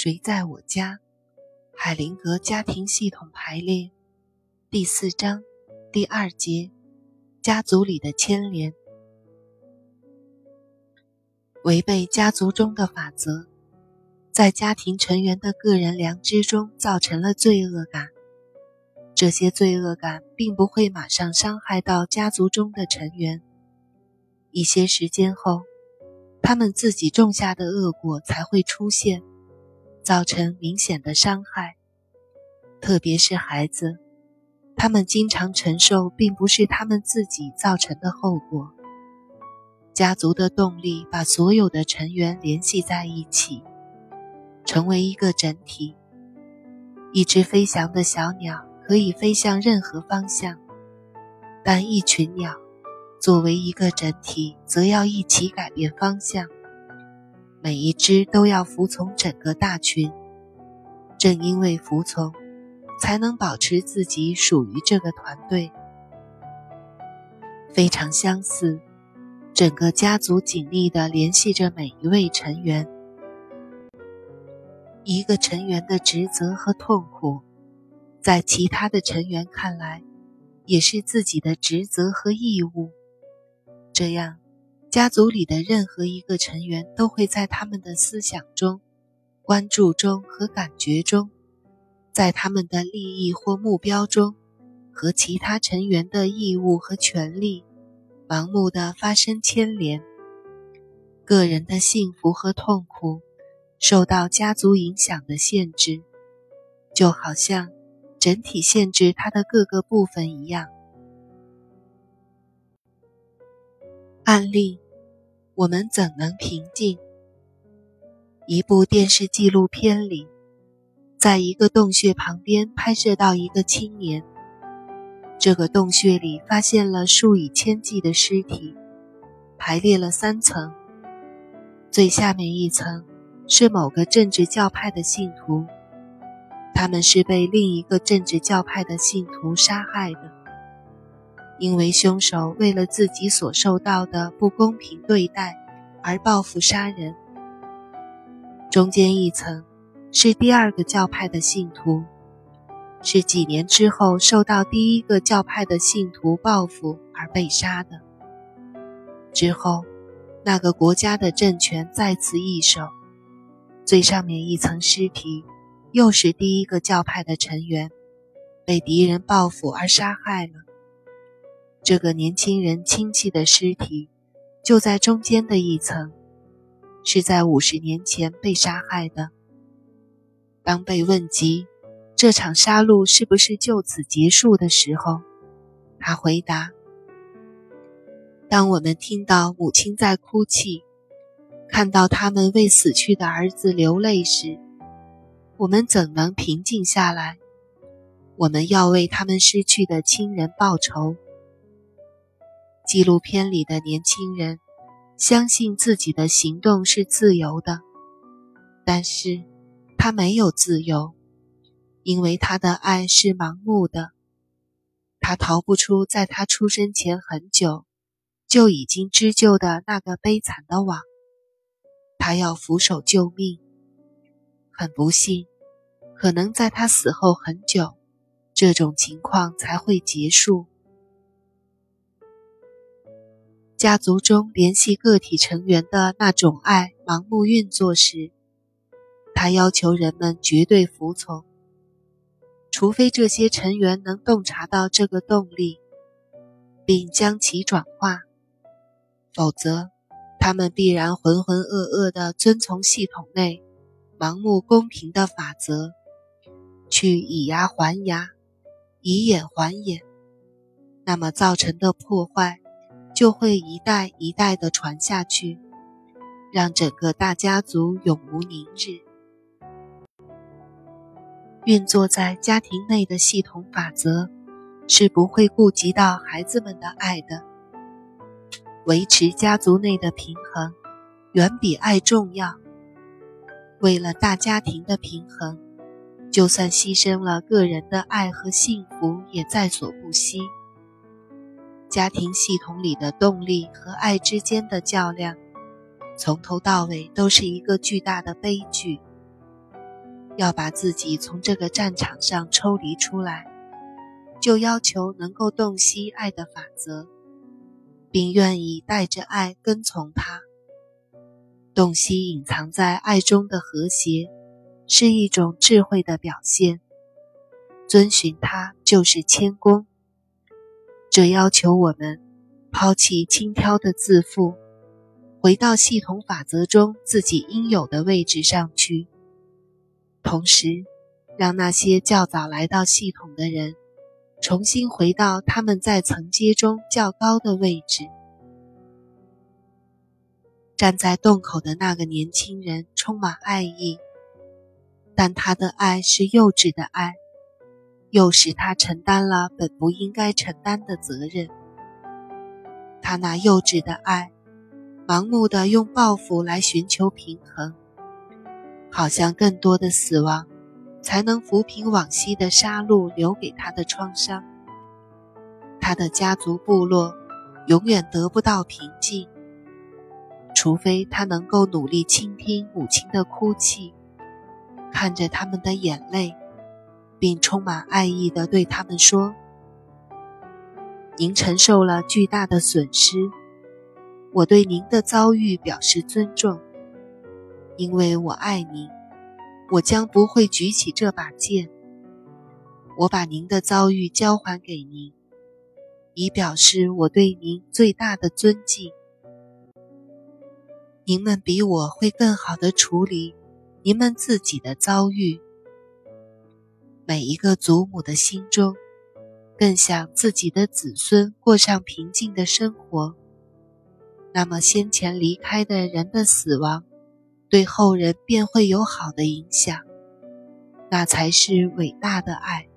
谁在我家？海灵格家庭系统排列第四章第二节：家族里的牵连，违背家族中的法则，在家庭成员的个人良知中造成了罪恶感。这些罪恶感并不会马上伤害到家族中的成员，一些时间后，他们自己种下的恶果才会出现。造成明显的伤害，特别是孩子，他们经常承受并不是他们自己造成的后果。家族的动力把所有的成员联系在一起，成为一个整体。一只飞翔的小鸟可以飞向任何方向，但一群鸟作为一个整体，则要一起改变方向。每一只都要服从整个大群，正因为服从，才能保持自己属于这个团队。非常相似，整个家族紧密地联系着每一位成员。一个成员的职责和痛苦，在其他的成员看来，也是自己的职责和义务。这样。家族里的任何一个成员都会在他们的思想中、关注中和感觉中，在他们的利益或目标中，和其他成员的义务和权利盲目的发生牵连。个人的幸福和痛苦受到家族影响的限制，就好像整体限制它的各个部分一样。案例，我们怎能平静？一部电视纪录片里，在一个洞穴旁边拍摄到一个青年。这个洞穴里发现了数以千计的尸体，排列了三层。最下面一层是某个政治教派的信徒，他们是被另一个政治教派的信徒杀害的。因为凶手为了自己所受到的不公平对待而报复杀人。中间一层是第二个教派的信徒，是几年之后受到第一个教派的信徒报复而被杀的。之后，那个国家的政权再次易手，最上面一层尸体又是第一个教派的成员，被敌人报复而杀害了。这个年轻人亲戚的尸体就在中间的一层，是在五十年前被杀害的。当被问及这场杀戮是不是就此结束的时候，他回答：“当我们听到母亲在哭泣，看到他们为死去的儿子流泪时，我们怎能平静下来？我们要为他们失去的亲人报仇。”纪录片里的年轻人相信自己的行动是自由的，但是他没有自由，因为他的爱是盲目的。他逃不出在他出生前很久就已经织就的那个悲惨的网。他要俯首救命，很不幸，可能在他死后很久，这种情况才会结束。家族中联系个体成员的那种爱盲目运作时，他要求人们绝对服从，除非这些成员能洞察到这个动力，并将其转化，否则他们必然浑浑噩噩地遵从系统内盲目公平的法则，去以牙还牙，以眼还眼，那么造成的破坏。就会一代一代的传下去，让整个大家族永无宁日。运作在家庭内的系统法则是不会顾及到孩子们的爱的。维持家族内的平衡，远比爱重要。为了大家庭的平衡，就算牺牲了个人的爱和幸福，也在所不惜。家庭系统里的动力和爱之间的较量，从头到尾都是一个巨大的悲剧。要把自己从这个战场上抽离出来，就要求能够洞悉爱的法则，并愿意带着爱跟从它。洞悉隐藏在爱中的和谐，是一种智慧的表现。遵循它就是谦恭。这要求我们抛弃轻佻的自负，回到系统法则中自己应有的位置上去。同时，让那些较早来到系统的人，重新回到他们在层阶中较高的位置。站在洞口的那个年轻人充满爱意，但他的爱是幼稚的爱，又使他承担了本不应该承担的责任。他那幼稚的爱，盲目的用报复来寻求平衡。好像更多的死亡，才能抚平往昔的杀戮留给他的创伤。他的家族部落永远得不到平静，除非他能够努力倾听母亲的哭泣，看着他们的眼泪，并充满爱意地对他们说：“您承受了巨大的损失，我对您的遭遇表示尊重。”因为我爱您，我将不会举起这把剑。我把您的遭遇交还给您，以表示我对您最大的尊敬。您们比我会更好的处理您们自己的遭遇。每一个祖母的心中，更想自己的子孙过上平静的生活。那么，先前离开的人的死亡。对后人便会有好的影响，那才是伟大的爱。